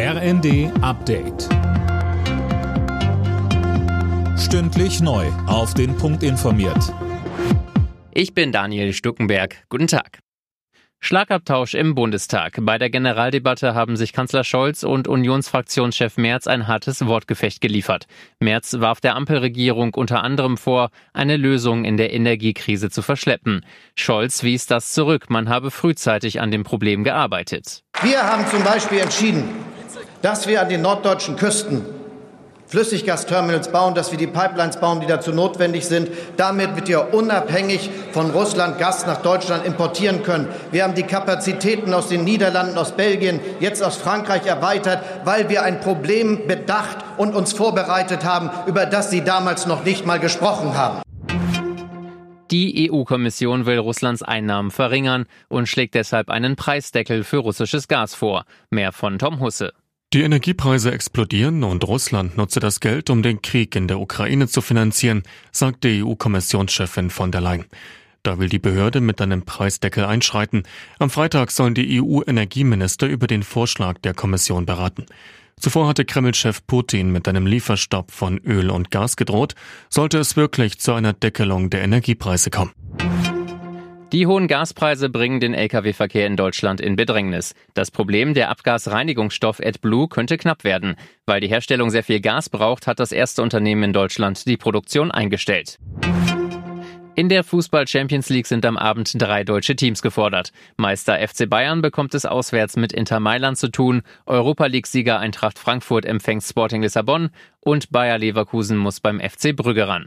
RND Update. Stündlich neu. Auf den Punkt informiert. Ich bin Daniel Stuckenberg. Guten Tag. Schlagabtausch im Bundestag. Bei der Generaldebatte haben sich Kanzler Scholz und Unionsfraktionschef Merz ein hartes Wortgefecht geliefert. Merz warf der Ampelregierung unter anderem vor, eine Lösung in der Energiekrise zu verschleppen. Scholz wies das zurück, man habe frühzeitig an dem Problem gearbeitet. Wir haben zum Beispiel entschieden, dass wir an den norddeutschen Küsten Flüssiggasterminals bauen, dass wir die Pipelines bauen, die dazu notwendig sind. Damit wir unabhängig von Russland Gas nach Deutschland importieren können. Wir haben die Kapazitäten aus den Niederlanden, aus Belgien, jetzt aus Frankreich erweitert, weil wir ein Problem bedacht und uns vorbereitet haben, über das Sie damals noch nicht mal gesprochen haben. Die EU-Kommission will Russlands Einnahmen verringern und schlägt deshalb einen Preisdeckel für russisches Gas vor. Mehr von Tom Husse. Die Energiepreise explodieren und Russland nutze das Geld, um den Krieg in der Ukraine zu finanzieren, sagte EU-Kommissionschefin von der Leyen. Da will die Behörde mit einem Preisdeckel einschreiten. Am Freitag sollen die EU-Energieminister über den Vorschlag der Kommission beraten. Zuvor hatte Kreml-Chef Putin mit einem Lieferstopp von Öl und Gas gedroht, sollte es wirklich zu einer Deckelung der Energiepreise kommen. Die hohen Gaspreise bringen den Lkw-Verkehr in Deutschland in Bedrängnis. Das Problem der Abgasreinigungsstoff AdBlue könnte knapp werden. Weil die Herstellung sehr viel Gas braucht, hat das erste Unternehmen in Deutschland die Produktion eingestellt. In der Fußball Champions League sind am Abend drei deutsche Teams gefordert. Meister FC Bayern bekommt es auswärts mit Inter Mailand zu tun, Europa League-Sieger Eintracht Frankfurt empfängt Sporting Lissabon und Bayer Leverkusen muss beim FC Brügge ran.